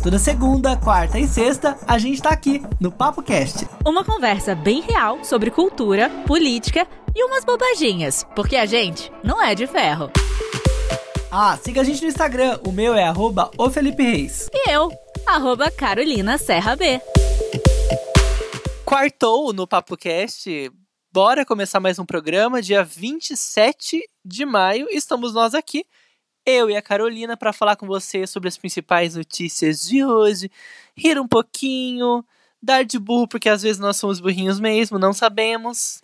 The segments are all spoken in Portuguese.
Toda segunda, quarta e sexta, a gente tá aqui no Papo Cast. Uma conversa bem real sobre cultura, política e umas bobaginhas, porque a gente não é de ferro. Ah, siga a gente no Instagram, o meu é arroba o Felipe Reis. E eu, arroba Carolina Serra B. Quartou no Papo Cast. Bora começar mais um programa, dia 27 de maio. Estamos nós aqui eu e a Carolina para falar com você sobre as principais notícias de hoje, rir um pouquinho, dar de burro, porque às vezes nós somos burrinhos mesmo, não sabemos.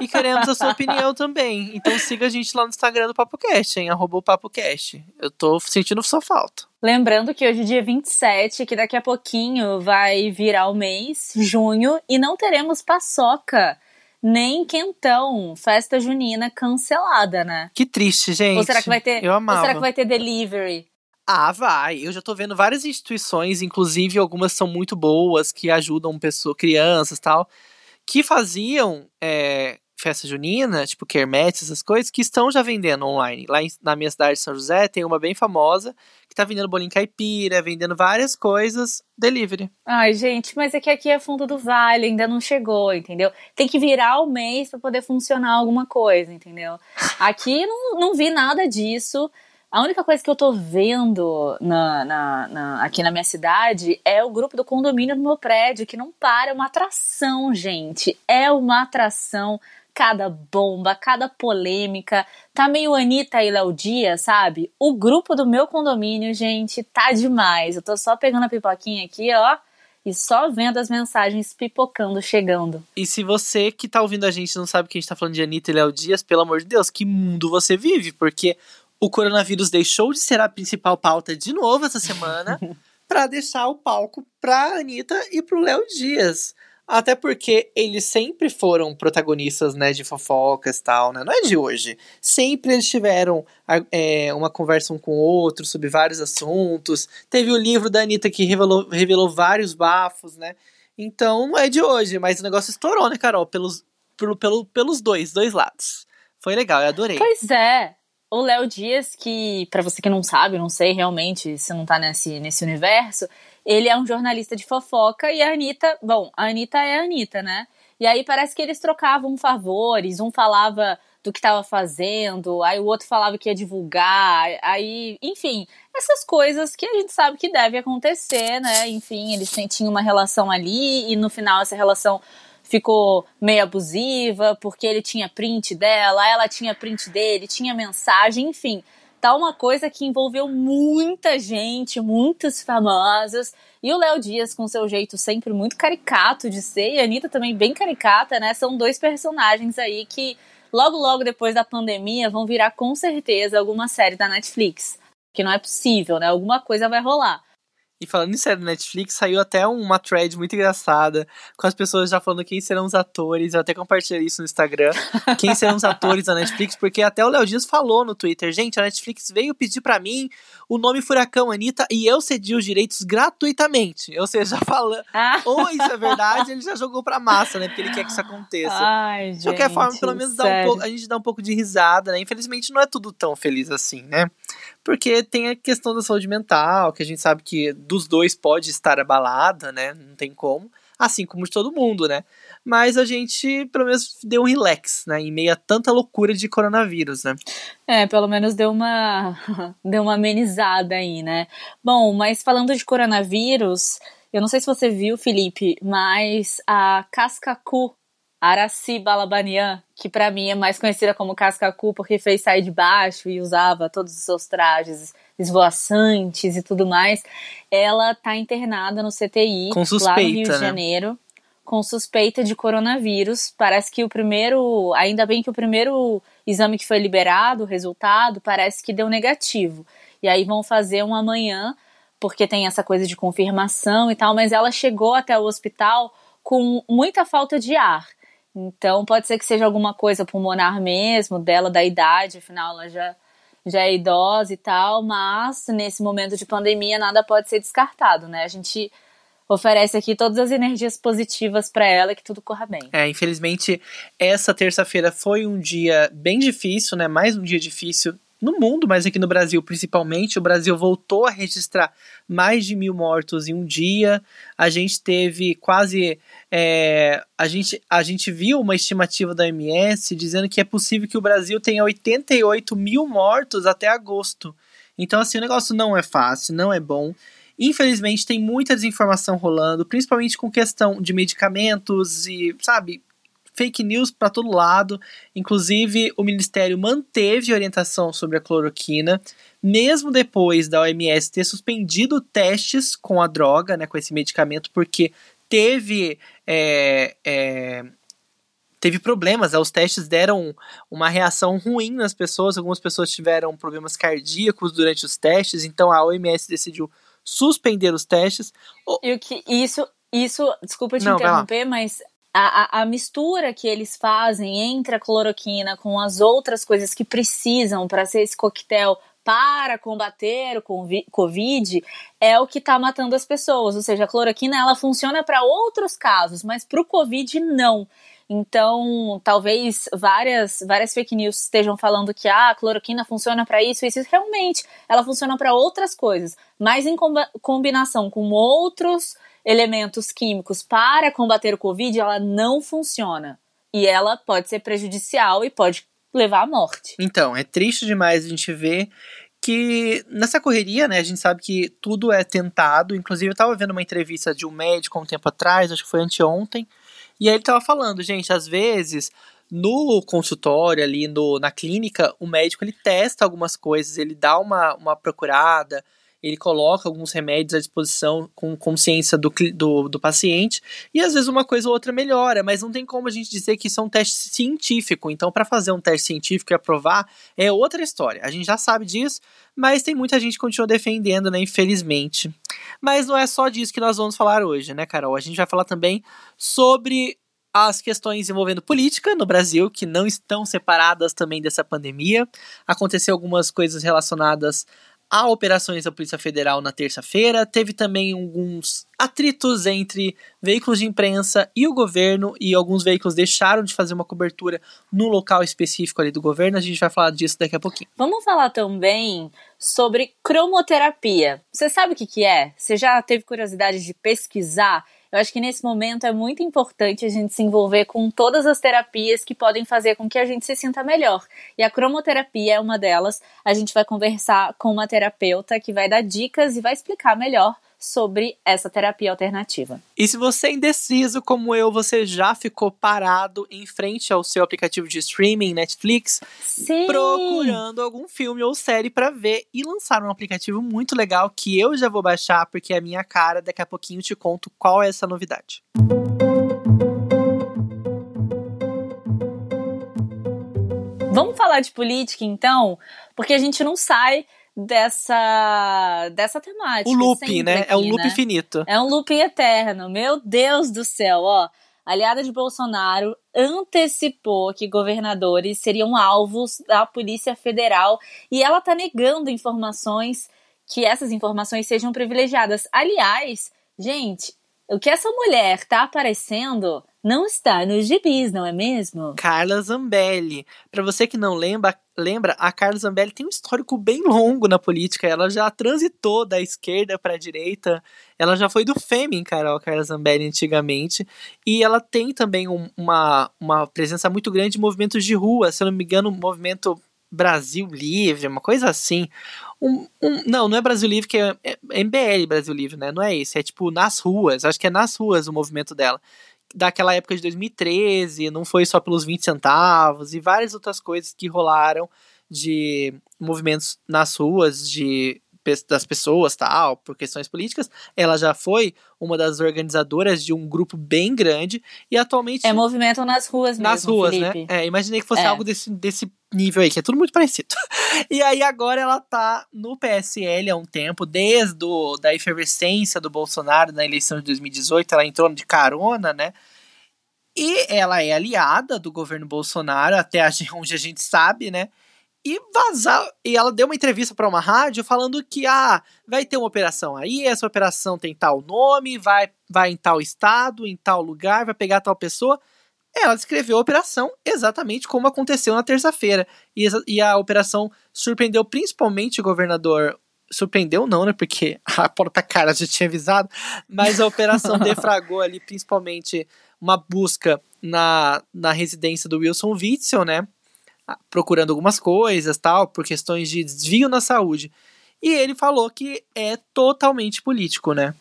E queremos a sua opinião também. Então siga a gente lá no Instagram do PapoCast, hein? Arroba o PapoCast. Eu tô sentindo sua falta. Lembrando que hoje é dia 27, que daqui a pouquinho vai virar o mês, junho, e não teremos paçoca nem quentão, festa junina cancelada, né? Que triste, gente. Ou será que vai ter, Eu amava. Ou será que vai ter delivery? Ah, vai. Eu já tô vendo várias instituições, inclusive algumas são muito boas, que ajudam pessoas, crianças tal, que faziam é, festa junina, tipo quermesse, essas coisas, que estão já vendendo online. Lá em- na minha cidade de São José tem uma bem famosa, que tá vendendo bolinho caipira, vendendo várias coisas delivery. Ai, gente, mas é que aqui é fundo do vale, ainda não chegou, entendeu? Tem que virar o mês pra poder funcionar alguma coisa, entendeu? Aqui não, não vi nada disso. A única coisa que eu tô vendo na, na- na- aqui na minha cidade é o grupo do condomínio do meu prédio, que não para, é uma atração, gente. É uma atração. Cada bomba, cada polêmica. Tá meio Anitta e Léo Dias, sabe? O grupo do meu condomínio, gente, tá demais. Eu tô só pegando a pipoquinha aqui, ó, e só vendo as mensagens pipocando, chegando. E se você que tá ouvindo a gente não sabe que a gente tá falando de Anitta e Léo Dias, pelo amor de Deus, que mundo você vive? Porque o coronavírus deixou de ser a principal pauta de novo essa semana pra deixar o palco pra Anitta e pro Léo Dias. Até porque eles sempre foram protagonistas, né, de fofocas e tal, né? Não é de hoje. Sempre eles tiveram a- é, uma conversa um com o outro sobre vários assuntos. Teve o livro da Anitta que revelou, revelou vários bafos, né? Então não é de hoje, mas o negócio estourou, né, Carol? Pelos, pelo, pelo, pelos dois, dois lados. Foi legal, eu adorei. Pois é. O Léo Dias, que, pra você que não sabe, não sei realmente se não tá nesse, nesse universo, ele é um jornalista de fofoca e a Anitta, bom, a Anitta é a Anitta, né? E aí parece que eles trocavam favores, um falava do que estava fazendo, aí o outro falava que ia divulgar, aí, enfim, essas coisas que a gente sabe que deve acontecer, né? Enfim, eles tinham uma relação ali e no final essa relação ficou meio abusiva, porque ele tinha print dela, ela tinha print dele, tinha mensagem, enfim. Tá uma coisa que envolveu muita gente, muitos famosos. E o Léo Dias, com seu jeito sempre muito caricato de ser, e a Anitta também bem caricata, né? São dois personagens aí que, logo, logo depois da pandemia, vão virar com certeza alguma série da Netflix. Que não é possível, né? Alguma coisa vai rolar. E falando em série da Netflix, saiu até uma thread muito engraçada, com as pessoas já falando quem serão os atores. Eu até compartilhei isso no Instagram. Quem serão os atores da Netflix, porque até o Léo Dias falou no Twitter: gente, a Netflix veio pedir pra mim o nome Furacão Anitta e eu cedi os direitos gratuitamente. Ou seja, falando. Ah, Ou isso é verdade, ele já jogou pra massa, né? Porque ele quer que isso aconteça. Ai, De qualquer forma, pelo menos dá um pouco, a gente dá um pouco de risada, né? Infelizmente não é tudo tão feliz assim, né? Porque tem a questão da saúde mental, que a gente sabe que dos dois pode estar abalada, né? Não tem como. Assim como de todo mundo, né? Mas a gente, pelo menos, deu um relax, né? Em meio a tanta loucura de coronavírus, né? É, pelo menos deu uma deu uma amenizada aí, né? Bom, mas falando de coronavírus, eu não sei se você viu, Felipe, mas a Cascacu Araci Balabanian, que pra mim é mais conhecida como Cascacu porque fez sair de baixo e usava todos os seus trajes esvoaçantes e tudo mais, ela tá internada no CTI Com lá no Rio suspeita, de né? Janeiro com suspeita de coronavírus. Parece que o primeiro, ainda bem que o primeiro exame que foi liberado, o resultado, parece que deu negativo. E aí vão fazer um amanhã, porque tem essa coisa de confirmação e tal, mas ela chegou até o hospital com muita falta de ar. Então pode ser que seja alguma coisa pulmonar mesmo, dela, da idade, afinal ela já, já é idosa e tal, mas nesse momento de pandemia nada pode ser descartado, né? A gente oferece aqui todas as energias positivas para ela que tudo corra bem. É, infelizmente, essa terça-feira foi um dia bem difícil, né? Mais um dia difícil no mundo, mas aqui no Brasil principalmente. O Brasil voltou a registrar mais de mil mortos em um dia. A gente teve quase. É, a, gente, a gente viu uma estimativa da OMS dizendo que é possível que o Brasil tenha 88 mil mortos até agosto. Então, assim, o negócio não é fácil, não é bom. Infelizmente, tem muita desinformação rolando, principalmente com questão de medicamentos e, sabe, fake news para todo lado. Inclusive, o Ministério manteve orientação sobre a cloroquina, mesmo depois da OMS ter suspendido testes com a droga, né, com esse medicamento, porque teve. É, é, teve problemas, né? os testes deram uma reação ruim nas pessoas, algumas pessoas tiveram problemas cardíacos durante os testes, então a OMS decidiu suspender os testes. E o que isso, isso, desculpa te Não, interromper, mas a, a, mistura que eles fazem entre a cloroquina com as outras coisas que precisam para ser esse coquetel para combater o Covid é o que está matando as pessoas. Ou seja, a cloroquina ela funciona para outros casos, mas para o Covid não. Então, talvez várias, várias fake news estejam falando que ah, a cloroquina funciona para isso, isso realmente ela funciona para outras coisas, mas em combinação com outros elementos químicos para combater o Covid, ela não funciona. E ela pode ser prejudicial e pode levar à morte. Então, é triste demais a gente ver que nessa correria, né, a gente sabe que tudo é tentado. Inclusive, eu estava vendo uma entrevista de um médico um tempo atrás, acho que foi anteontem, e aí ele estava falando, gente, às vezes no consultório ali, no, na clínica, o médico ele testa algumas coisas, ele dá uma, uma procurada, ele coloca alguns remédios à disposição com consciência do, do, do, paciente, e às vezes uma coisa ou outra melhora, mas não tem como a gente dizer que isso é um teste científico. Então, para fazer um teste científico e aprovar, é outra história. A gente já sabe disso, mas tem muita gente que continua defendendo, né, infelizmente. Mas não é só disso que nós vamos falar hoje, né, Carol? A gente vai falar também sobre as questões envolvendo política no Brasil, que não estão separadas também dessa pandemia. Aconteceu algumas coisas relacionadas Há operações da Polícia Federal na terça-feira. Teve também alguns atritos entre veículos de imprensa e o governo, e alguns veículos deixaram de fazer uma cobertura no local específico ali do governo. A gente vai falar disso daqui a pouquinho. Vamos falar também sobre cromoterapia. Você sabe o que, que é? Você já teve curiosidade de pesquisar? Eu acho que nesse momento é muito importante a gente se envolver com todas as terapias que podem fazer com que a gente se sinta melhor. E a cromoterapia é uma delas. A gente vai conversar com uma terapeuta que vai dar dicas e vai explicar melhor sobre essa terapia alternativa. E se você é indeciso como eu, você já ficou parado em frente ao seu aplicativo de streaming, Netflix, Sim. procurando algum filme ou série para ver e lançaram um aplicativo muito legal que eu já vou baixar porque é a minha cara, daqui a pouquinho eu te conto qual é essa novidade. Vamos falar de política então, porque a gente não sai dessa dessa temática. O loop, né? Aqui, é um loop né? infinito. É um loop eterno. Meu Deus do céu, ó. aliada de Bolsonaro antecipou que governadores seriam alvos da Polícia Federal e ela tá negando informações que essas informações sejam privilegiadas. Aliás, gente, o que essa mulher tá aparecendo não está nos gibis, não é mesmo? Carla Zambelli. Para você que não lembra, lembra, a Carla Zambelli tem um histórico bem longo na política. Ela já transitou da esquerda para a direita. Ela já foi do Fêmin, Carol, Carla Zambelli, antigamente. E ela tem também um, uma, uma presença muito grande de movimentos de rua. Se eu não me engano, o movimento Brasil Livre, uma coisa assim. Um, um, não, não é Brasil Livre, que é, é MBL Brasil Livre, né? Não é isso. É tipo nas ruas. Acho que é nas ruas o movimento dela daquela época de 2013, não foi só pelos 20 centavos e várias outras coisas que rolaram de movimentos nas ruas de das pessoas tal, por questões políticas, ela já foi uma das organizadoras de um grupo bem grande e atualmente é movimento nas ruas mesmo, nas ruas, né? Felipe. né? É, imaginei que fosse é. algo desse, desse nível aí, que é tudo muito parecido. E aí agora ela tá no PSL há um tempo, desde o, da efervescência do Bolsonaro na eleição de 2018, ela entrou de carona, né? E ela é aliada do governo Bolsonaro, até onde a gente sabe, né? E vazar. E ela deu uma entrevista para uma rádio falando que ah, vai ter uma operação aí, essa operação tem tal nome, vai, vai em tal estado, em tal lugar, vai pegar tal pessoa. ela descreveu a operação exatamente como aconteceu na terça-feira. E, e, a operação surpreendeu principalmente o governador. Surpreendeu não, né? Porque a porta cara já tinha avisado. Mas a operação defragou ali principalmente uma busca na, na residência do Wilson Witzel, né? Procurando algumas coisas, tal, por questões de desvio na saúde. E ele falou que é totalmente político, né?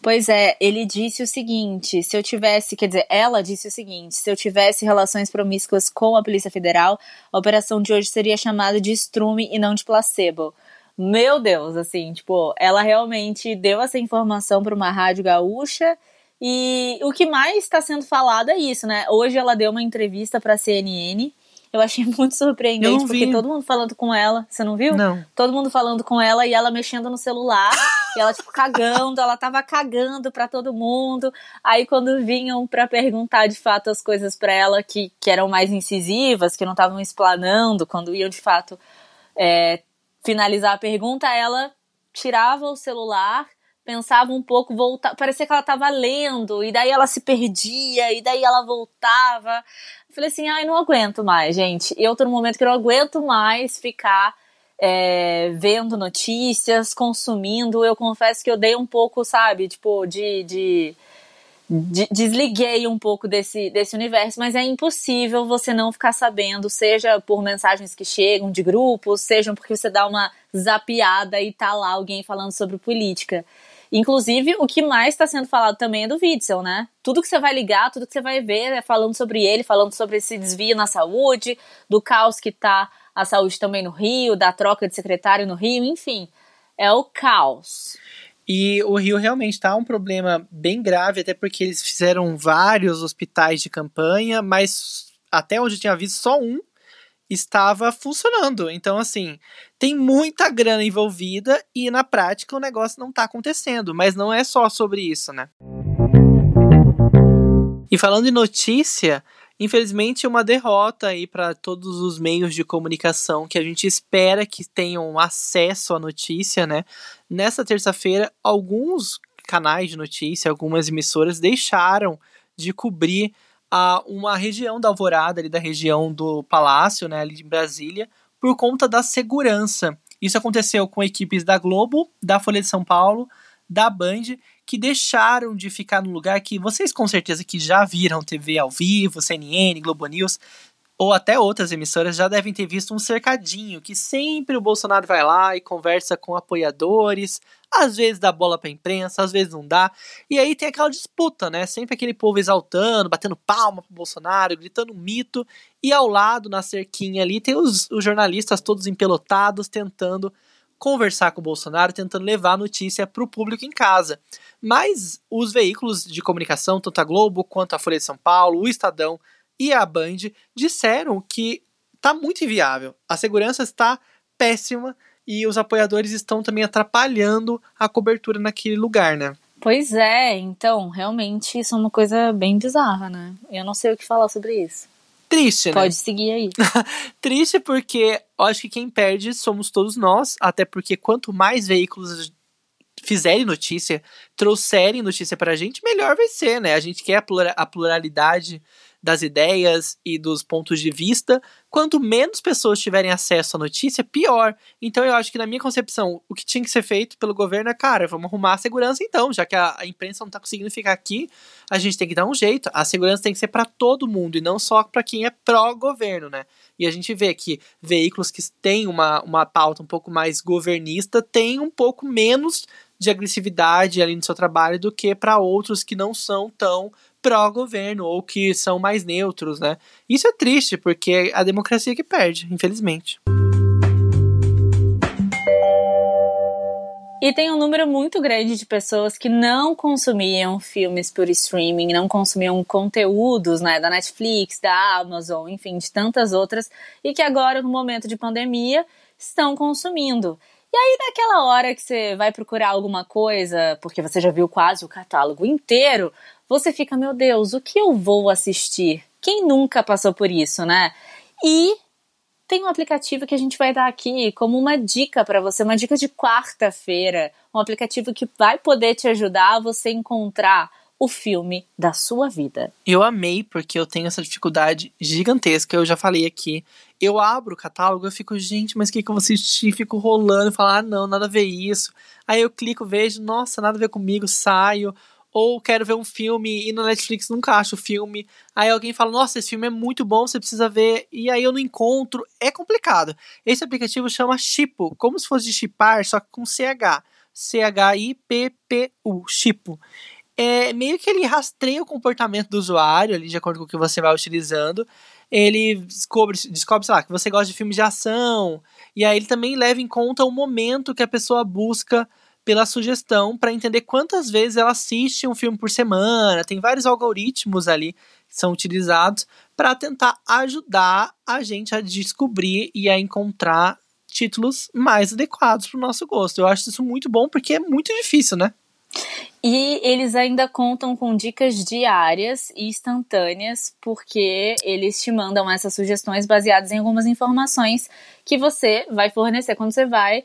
Pois é, ele disse o seguinte: se eu tivesse, quer dizer, ela disse o seguinte: se eu tivesse relações promíscuas com a Polícia Federal, a operação de hoje seria chamada de estrume e não de placebo. Meu Deus, assim, tipo, ela realmente deu essa informação para uma rádio gaúcha e o que mais está sendo falado é isso, né? Hoje ela deu uma entrevista para a CNN eu achei muito surpreendente, porque todo mundo falando com ela. Você não viu? Não. Todo mundo falando com ela e ela mexendo no celular. e ela, tipo, cagando. Ela tava cagando pra todo mundo. Aí, quando vinham para perguntar de fato as coisas para ela que, que eram mais incisivas, que não estavam explanando, quando iam de fato é, finalizar a pergunta, ela tirava o celular pensava um pouco, voltar, parecia que ela estava lendo, e daí ela se perdia, e daí ela voltava. Eu falei assim, ai, não aguento mais, gente. Eu tô num momento que eu não aguento mais ficar é, vendo notícias, consumindo. Eu confesso que eu dei um pouco, sabe, tipo, de, de desliguei um pouco desse, desse universo, mas é impossível você não ficar sabendo, seja por mensagens que chegam de grupos, seja porque você dá uma zapiada e tá lá alguém falando sobre política. Inclusive, o que mais está sendo falado também é do Witzel, né? Tudo que você vai ligar, tudo que você vai ver é falando sobre ele, falando sobre esse desvio na saúde, do caos que tá a saúde também no Rio, da troca de secretário no Rio, enfim. É o caos. E o Rio realmente está um problema bem grave, até porque eles fizeram vários hospitais de campanha, mas até onde eu tinha visto, só um estava funcionando. Então, assim, tem muita grana envolvida e na prática o negócio não está acontecendo. Mas não é só sobre isso, né? E falando em notícia, infelizmente uma derrota aí para todos os meios de comunicação que a gente espera que tenham acesso à notícia, né? Nessa terça-feira, alguns canais de notícia, algumas emissoras deixaram de cobrir a uma região da Alvorada, ali da região do Palácio, né, ali de Brasília, por conta da segurança. Isso aconteceu com equipes da Globo, da Folha de São Paulo, da Band, que deixaram de ficar no lugar que vocês com certeza que já viram TV ao vivo, CNN, Globo News, ou até outras emissoras já devem ter visto um cercadinho que sempre o Bolsonaro vai lá e conversa com apoiadores, às vezes dá bola pra imprensa, às vezes não dá. E aí tem aquela disputa, né? Sempre aquele povo exaltando, batendo palma pro Bolsonaro, gritando mito, e ao lado, na cerquinha ali, tem os, os jornalistas todos empelotados tentando conversar com o Bolsonaro, tentando levar a notícia para o público em casa. Mas os veículos de comunicação, tanto a Globo quanto a Folha de São Paulo, o Estadão, e a Band disseram que está muito inviável. A segurança está péssima e os apoiadores estão também atrapalhando a cobertura naquele lugar, né? Pois é, então, realmente isso é uma coisa bem bizarra, né? Eu não sei o que falar sobre isso. Triste, né? Pode seguir aí. Triste porque eu acho que quem perde somos todos nós, até porque quanto mais veículos fizerem notícia, trouxerem notícia pra gente, melhor vai ser, né? A gente quer a pluralidade das ideias e dos pontos de vista. Quanto menos pessoas tiverem acesso à notícia, pior. Então eu acho que, na minha concepção, o que tinha que ser feito pelo governo é, cara, vamos arrumar a segurança então, já que a, a imprensa não tá conseguindo ficar aqui, a gente tem que dar um jeito. A segurança tem que ser para todo mundo e não só para quem é pró-governo, né? E a gente vê que veículos que têm uma, uma pauta um pouco mais governista têm um pouco menos de agressividade ali no seu trabalho do que para outros que não são tão pró-governo ou que são mais neutros, né? Isso é triste, porque é a democracia que perde, infelizmente. E tem um número muito grande de pessoas que não consumiam filmes por streaming, não consumiam conteúdos né, da Netflix, da Amazon, enfim, de tantas outras, e que agora, no momento de pandemia, estão consumindo. E aí, naquela hora que você vai procurar alguma coisa, porque você já viu quase o catálogo inteiro, você fica, meu Deus, o que eu vou assistir? Quem nunca passou por isso, né? E tem um aplicativo que a gente vai dar aqui como uma dica para você, uma dica de quarta-feira, um aplicativo que vai poder te ajudar a você encontrar o filme da sua vida. Eu amei, porque eu tenho essa dificuldade gigantesca, eu já falei aqui. Eu abro o catálogo, eu fico, gente, mas o que, que eu vou assistir? Fico rolando, falo, ah, não, nada a ver isso. Aí eu clico, vejo, nossa, nada a ver comigo, saio. Ou quero ver um filme e no Netflix nunca acho o filme. Aí alguém fala, nossa, esse filme é muito bom, você precisa ver. E aí eu não encontro. É complicado. Esse aplicativo chama Chipo, como se fosse de chipar, só que com CH. C-H-I-P-P-U, Chipo é meio que ele rastreia o comportamento do usuário ali, de acordo com o que você vai utilizando. Ele descobre, descobre, sei lá, que você gosta de filmes de ação. E aí ele também leva em conta o momento que a pessoa busca pela sugestão para entender quantas vezes ela assiste um filme por semana. Tem vários algoritmos ali que são utilizados para tentar ajudar a gente a descobrir e a encontrar títulos mais adequados para o nosso gosto. Eu acho isso muito bom porque é muito difícil, né? E eles ainda contam com dicas diárias e instantâneas, porque eles te mandam essas sugestões baseadas em algumas informações que você vai fornecer quando você vai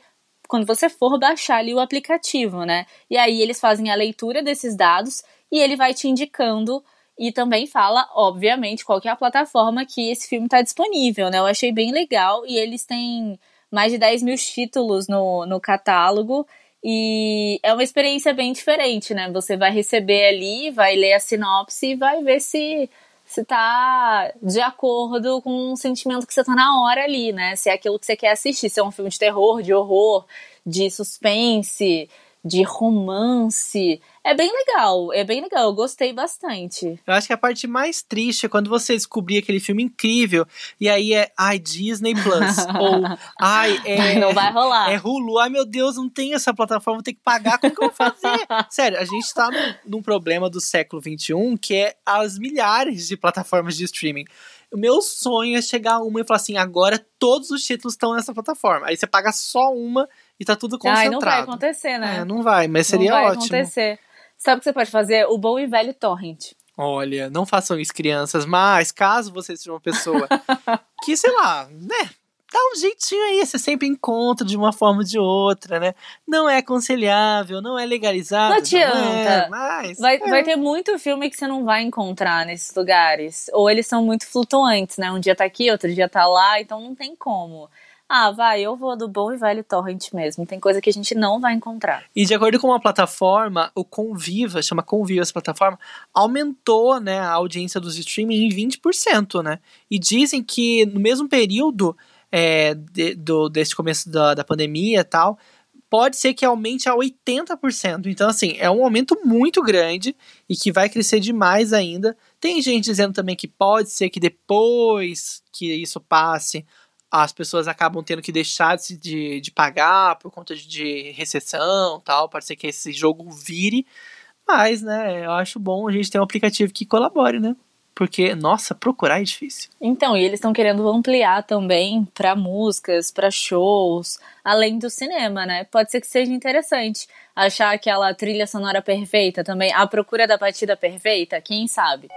quando você for baixar ali o aplicativo, né? E aí eles fazem a leitura desses dados e ele vai te indicando e também fala, obviamente, qual é a plataforma que esse filme está disponível, né? Eu achei bem legal e eles têm mais de 10 mil títulos no, no catálogo e é uma experiência bem diferente, né? Você vai receber ali, vai ler a sinopse e vai ver se se tá de acordo com o sentimento que você tá na hora ali, né? Se é aquilo que você quer assistir, se é um filme de terror, de horror, de suspense, de romance. É bem legal, é bem legal, eu gostei bastante. Eu acho que a parte mais triste é quando você descobrir aquele filme incrível e aí é, ai, Disney Plus, ou, ai, é... Não vai rolar. É Hulu, ai meu Deus, não tem essa plataforma, vou ter que pagar, como que eu vou fazer? Sério, a gente tá num, num problema do século XXI que é as milhares de plataformas de streaming. O meu sonho é chegar a uma e falar assim, agora todos os títulos estão nessa plataforma. Aí você paga só uma e tá tudo concentrado. Ai, não vai acontecer, né? É, não vai, mas seria não vai ótimo. acontecer. Sabe o que você pode fazer? O bom e velho torrent. Olha, não façam isso, crianças, mas caso você seja uma pessoa que, sei lá, né, dá um jeitinho aí, você sempre encontra de uma forma ou de outra, né? Não é aconselhável, não é legalizado. Não adianta. Não é, mas, vai, é. vai ter muito filme que você não vai encontrar nesses lugares. Ou eles são muito flutuantes, né? Um dia tá aqui, outro dia tá lá, então não tem como. Ah, vai, eu vou do bom e velho torrent mesmo. Tem coisa que a gente não vai encontrar. E de acordo com uma plataforma, o Conviva, chama Conviva essa plataforma, aumentou né, a audiência dos streaming em 20%, né? E dizem que no mesmo período é, de, do, desse começo da, da pandemia e tal, pode ser que aumente a 80%. Então, assim, é um aumento muito grande e que vai crescer demais ainda. Tem gente dizendo também que pode ser que depois que isso passe, as pessoas acabam tendo que deixar de, de, de pagar por conta de, de recessão tal. Pode ser que esse jogo vire. Mas, né, eu acho bom a gente ter um aplicativo que colabore, né? Porque, nossa, procurar é difícil. Então, e eles estão querendo ampliar também para músicas, para shows, além do cinema, né? Pode ser que seja interessante achar aquela trilha sonora perfeita também, a procura da batida perfeita, quem sabe?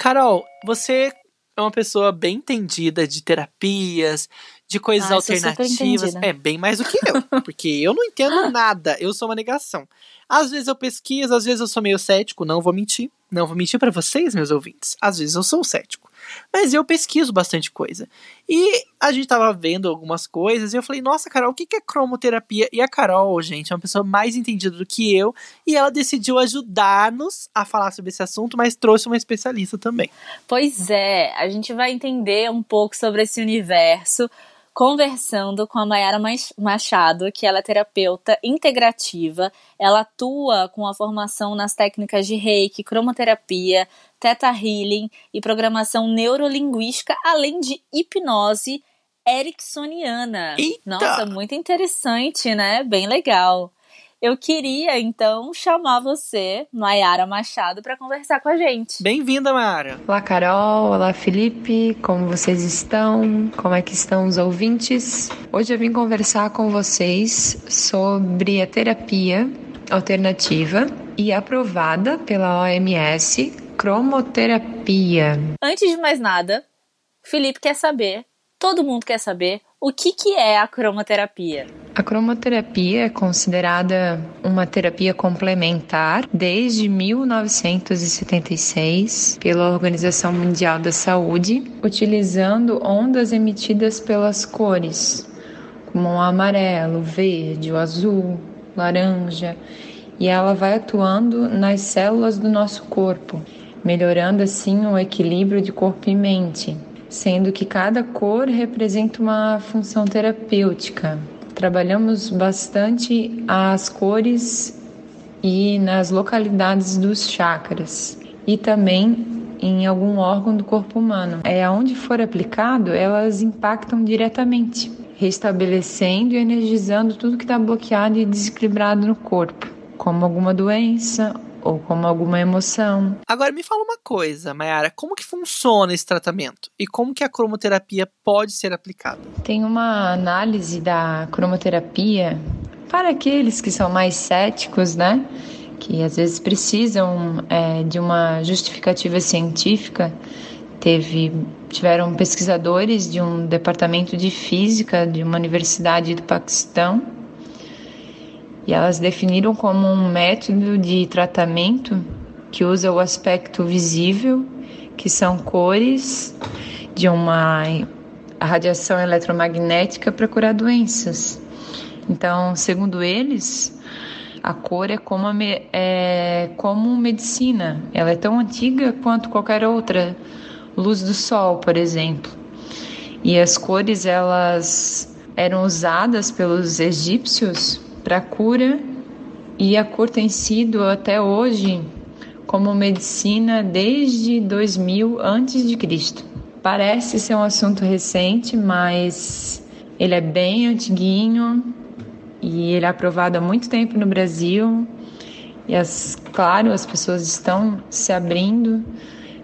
Carol, você é uma pessoa bem entendida de terapias, de coisas Ah, alternativas. É, bem mais do que eu. Porque eu não entendo nada. Eu sou uma negação. Às vezes eu pesquiso, às vezes eu sou meio cético, não vou mentir. Não vou mentir pra vocês, meus ouvintes. Às vezes eu sou cético. Mas eu pesquiso bastante coisa. E a gente tava vendo algumas coisas e eu falei, nossa, Carol, o que é cromoterapia? E a Carol, gente, é uma pessoa mais entendida do que eu. E ela decidiu ajudar-nos a falar sobre esse assunto, mas trouxe uma especialista também. Pois é, a gente vai entender um pouco sobre esse universo conversando com a Mayara Mach- Machado, que ela é terapeuta integrativa. Ela atua com a formação nas técnicas de reiki, cromoterapia, teta healing e programação neurolinguística, além de hipnose ericksoniana. Eita! Nossa, muito interessante, né? Bem legal. Eu queria, então, chamar você, Mayara Machado, para conversar com a gente. Bem-vinda, Mara. Olá, Carol. Olá, Felipe. Como vocês estão? Como é que estão os ouvintes? Hoje eu vim conversar com vocês sobre a terapia alternativa e aprovada pela OMS, cromoterapia. Antes de mais nada, Felipe quer saber todo mundo quer saber o que, que é a cromoterapia. A cromoterapia é considerada uma terapia complementar desde 1976 pela Organização Mundial da Saúde, utilizando ondas emitidas pelas cores, como o amarelo, o verde, o azul, laranja, e ela vai atuando nas células do nosso corpo, melhorando assim o equilíbrio de corpo e mente sendo que cada cor representa uma função terapêutica. Trabalhamos bastante as cores e nas localidades dos chakras e também em algum órgão do corpo humano. É aonde for aplicado, elas impactam diretamente, restabelecendo e energizando tudo que está bloqueado e desequilibrado no corpo, como alguma doença ou como alguma emoção. Agora me fala uma coisa, Mayara, como que funciona esse tratamento e como que a cromoterapia pode ser aplicada? Tem uma análise da cromoterapia para aqueles que são mais céticos, né? Que às vezes precisam é, de uma justificativa científica. Teve, tiveram pesquisadores de um departamento de física de uma universidade do Paquistão e elas definiram como um método de tratamento que usa o aspecto visível, que são cores de uma radiação eletromagnética para curar doenças. Então, segundo eles, a cor é como, a, é como medicina. Ela é tão antiga quanto qualquer outra. Luz do sol, por exemplo. E as cores elas eram usadas pelos egípcios para cura e a cor tem sido até hoje como medicina desde 2000 antes de Cristo. Parece ser um assunto recente, mas ele é bem antiguinho e ele é aprovado há muito tempo no Brasil. E as, claro, as pessoas estão se abrindo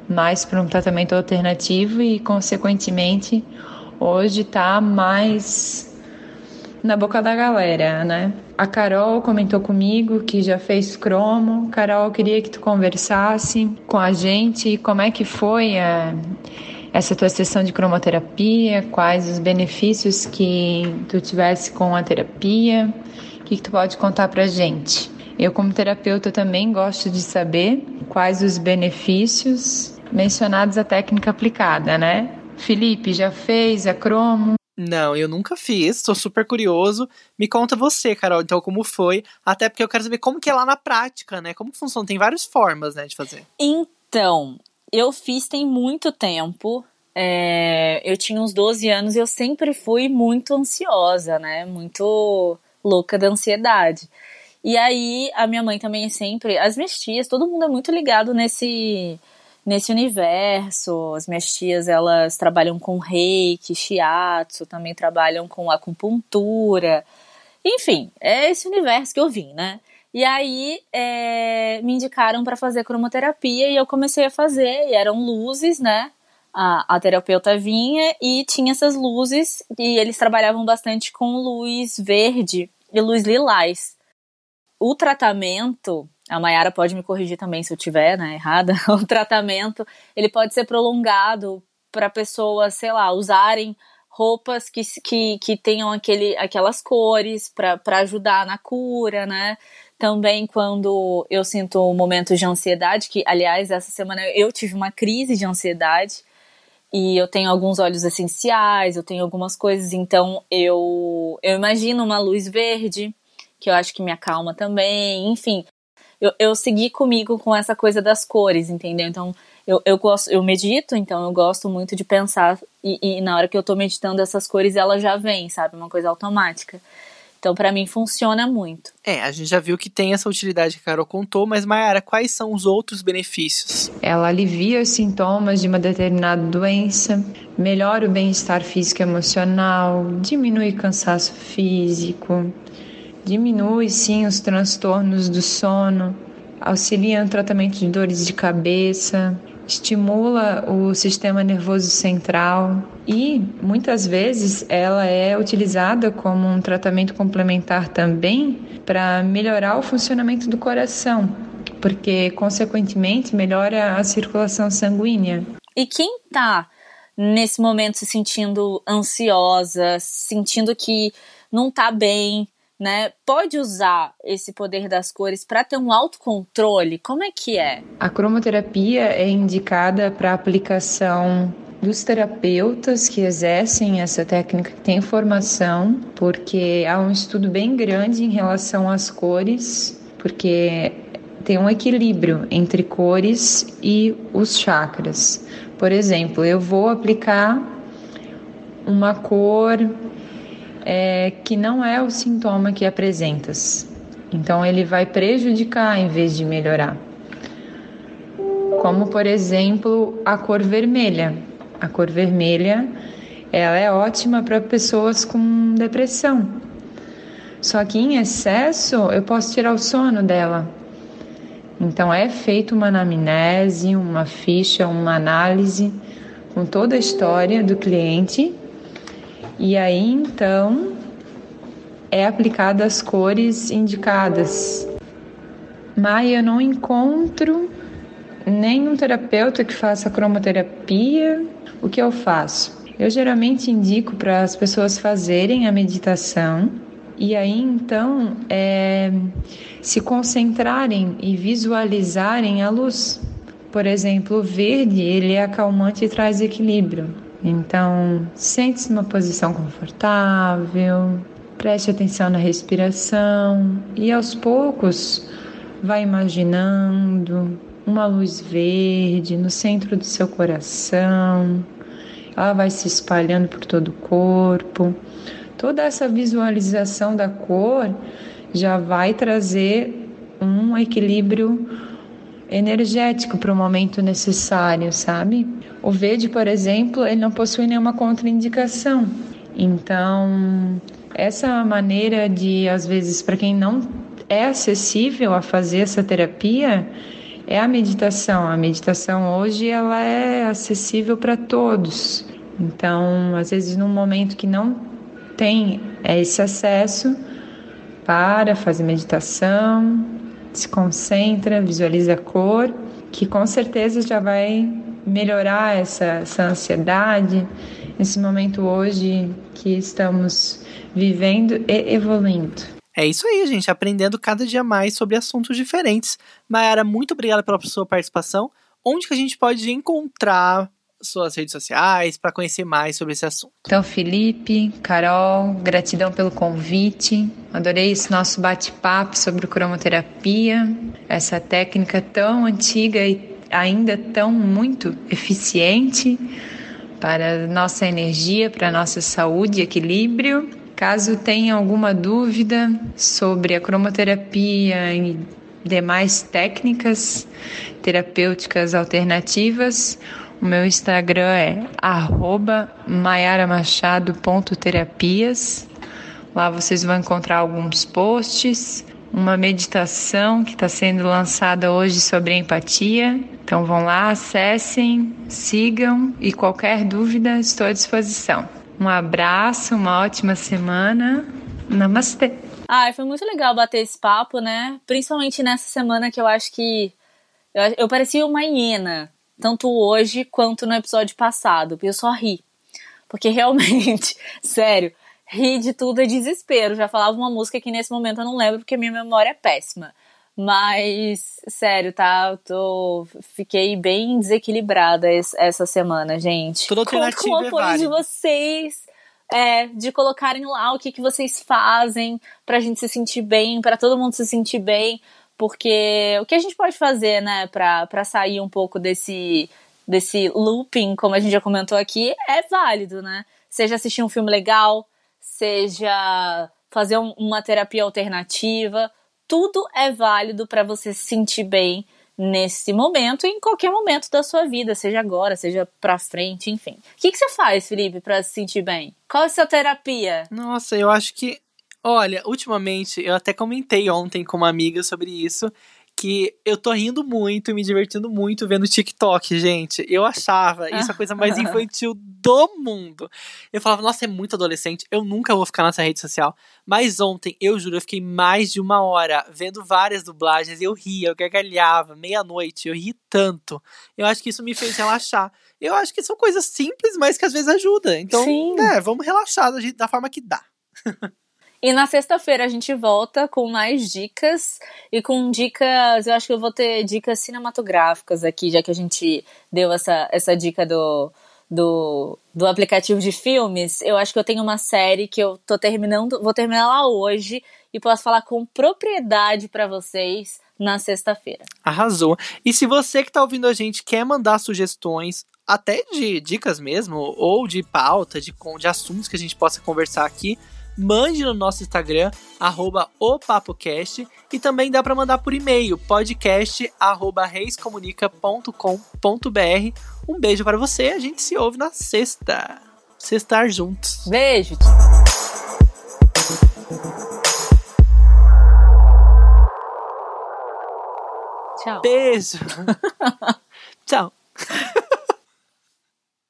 mais para um tratamento alternativo e, consequentemente, hoje está mais na boca da galera, né? A Carol comentou comigo que já fez cromo. Carol, queria que tu conversasse com a gente como é que foi a, essa tua sessão de cromoterapia, quais os benefícios que tu tivesse com a terapia, o que, que tu pode contar pra gente. Eu, como terapeuta, também gosto de saber quais os benefícios mencionados à técnica aplicada, né? Felipe, já fez a cromo? Não, eu nunca fiz, tô super curioso. Me conta você, Carol, então como foi? Até porque eu quero saber como que é lá na prática, né? Como funciona? Tem várias formas, né, de fazer. Então, eu fiz tem muito tempo. É, eu tinha uns 12 anos e eu sempre fui muito ansiosa, né? Muito louca da ansiedade. E aí, a minha mãe também é sempre. As minhas tias, todo mundo é muito ligado nesse nesse universo. As minhas tias, elas trabalham com reiki, shiatsu, também trabalham com acupuntura. Enfim, é esse universo que eu vim, né? E aí é, me indicaram para fazer cromoterapia e eu comecei a fazer, e eram luzes, né? A, a terapeuta vinha e tinha essas luzes, e eles trabalhavam bastante com luz verde e luz lilás. O tratamento a Mayara pode me corrigir também se eu tiver, né, errada. O tratamento, ele pode ser prolongado para pessoas, sei lá, usarem roupas que, que, que tenham aquele, aquelas cores para ajudar na cura, né? Também quando eu sinto momentos de ansiedade, que aliás, essa semana eu tive uma crise de ansiedade e eu tenho alguns óleos essenciais, eu tenho algumas coisas, então eu, eu imagino uma luz verde, que eu acho que me acalma também, enfim eu, eu segui comigo com essa coisa das cores, entendeu? Então, eu, eu gosto, eu medito, então eu gosto muito de pensar e, e na hora que eu tô meditando essas cores, elas já vêm, sabe? Uma coisa automática. Então, para mim, funciona muito. É, a gente já viu que tem essa utilidade que a Carol contou, mas, Mayara, quais são os outros benefícios? Ela alivia os sintomas de uma determinada doença, melhora o bem-estar físico e emocional, diminui cansaço físico, Diminui sim os transtornos do sono, auxilia no tratamento de dores de cabeça, estimula o sistema nervoso central e muitas vezes ela é utilizada como um tratamento complementar também para melhorar o funcionamento do coração, porque consequentemente melhora a circulação sanguínea. E quem está nesse momento se sentindo ansiosa, sentindo que não tá bem, né? Pode usar esse poder das cores para ter um autocontrole? Como é que é? A cromoterapia é indicada para aplicação dos terapeutas que exercem essa técnica, que têm formação, porque há um estudo bem grande em relação às cores, porque tem um equilíbrio entre cores e os chakras. Por exemplo, eu vou aplicar uma cor é, que não é o sintoma que apresentas. Então, ele vai prejudicar em vez de melhorar. Como, por exemplo, a cor vermelha. A cor vermelha ela é ótima para pessoas com depressão. Só que em excesso eu posso tirar o sono dela. Então é feita uma anamnese, uma ficha, uma análise com toda a história do cliente e aí então é aplicada as cores indicadas. Mas eu não encontro nenhum terapeuta que faça cromoterapia. O que eu faço? Eu geralmente indico para as pessoas fazerem a meditação e aí então é, se concentrarem e visualizarem a luz. Por exemplo, o verde ele é acalmante e traz equilíbrio. Então, sente-se numa posição confortável, preste atenção na respiração e aos poucos vá imaginando uma luz verde no centro do seu coração. Ela vai se espalhando por todo o corpo. Toda essa visualização da cor já vai trazer um equilíbrio energético para o momento necessário, sabe? O verde, por exemplo, ele não possui nenhuma contraindicação. Então, essa maneira de, às vezes, para quem não é acessível a fazer essa terapia, é a meditação. A meditação hoje ela é acessível para todos. Então, às vezes, num momento que não tem esse acesso, para, fazer meditação, se concentra, visualiza a cor, que com certeza já vai melhorar essa, essa ansiedade, nesse momento hoje que estamos vivendo e evoluindo. É isso aí, gente, aprendendo cada dia mais sobre assuntos diferentes. Mayara, muito obrigada pela sua participação. Onde que a gente pode encontrar suas redes sociais para conhecer mais sobre esse assunto. Então, Felipe, Carol, gratidão pelo convite. Adorei esse nosso bate-papo sobre cromoterapia, essa técnica tão antiga e ainda tão muito eficiente para nossa energia, para nossa saúde e equilíbrio. Caso tenha alguma dúvida sobre a cromoterapia e demais técnicas terapêuticas alternativas, o meu Instagram é maiaramachado.terapias. Lá vocês vão encontrar alguns posts, uma meditação que está sendo lançada hoje sobre empatia. Então vão lá, acessem, sigam e qualquer dúvida estou à disposição. Um abraço, uma ótima semana. Namastê. Ah, foi muito legal bater esse papo, né? Principalmente nessa semana que eu acho que eu, eu parecia uma hiena tanto hoje quanto no episódio passado. Eu só ri. Porque realmente, sério, ri de tudo é desespero. Já falava uma música que nesse momento eu não lembro porque minha memória é péssima. Mas, sério, tá? Eu tô, fiquei bem desequilibrada essa semana, gente. Tudo Conto com o é apoio de vocês. É, de colocarem lá o que, que vocês fazem pra gente se sentir bem, para todo mundo se sentir bem. Porque o que a gente pode fazer, né, para sair um pouco desse, desse looping, como a gente já comentou aqui, é válido, né? Seja assistir um filme legal, seja fazer um, uma terapia alternativa, tudo é válido para você se sentir bem nesse momento e em qualquer momento da sua vida, seja agora, seja pra frente, enfim. O que, que você faz, Felipe, para se sentir bem? Qual é a sua terapia? Nossa, eu acho que Olha, ultimamente, eu até comentei ontem com uma amiga sobre isso, que eu tô rindo muito e me divertindo muito vendo TikTok, gente. Eu achava isso a coisa mais infantil do mundo. Eu falava, nossa, é muito adolescente, eu nunca vou ficar nessa rede social. Mas ontem, eu juro, eu fiquei mais de uma hora vendo várias dublagens eu ria, eu gargalhava, meia-noite, eu ri tanto. Eu acho que isso me fez relaxar. Eu acho que são coisas simples, mas que às vezes ajudam. Então, Sim. né, vamos relaxar da, da forma que dá. E na sexta-feira a gente volta com mais dicas e com dicas, eu acho que eu vou ter dicas cinematográficas aqui, já que a gente deu essa, essa dica do, do, do aplicativo de filmes. Eu acho que eu tenho uma série que eu tô terminando, vou terminar lá hoje e posso falar com propriedade para vocês na sexta-feira. Arrasou. E se você que tá ouvindo a gente quer mandar sugestões, até de dicas mesmo, ou de pauta, de, de assuntos que a gente possa conversar aqui, mande no nosso Instagram, arroba opapocast, e também dá para mandar por e-mail, podcast arroba reiscomunica.com.br. Um beijo para você, a gente se ouve na sexta. Sextar juntos. Beijo! Tchau. Beijo! Tchau!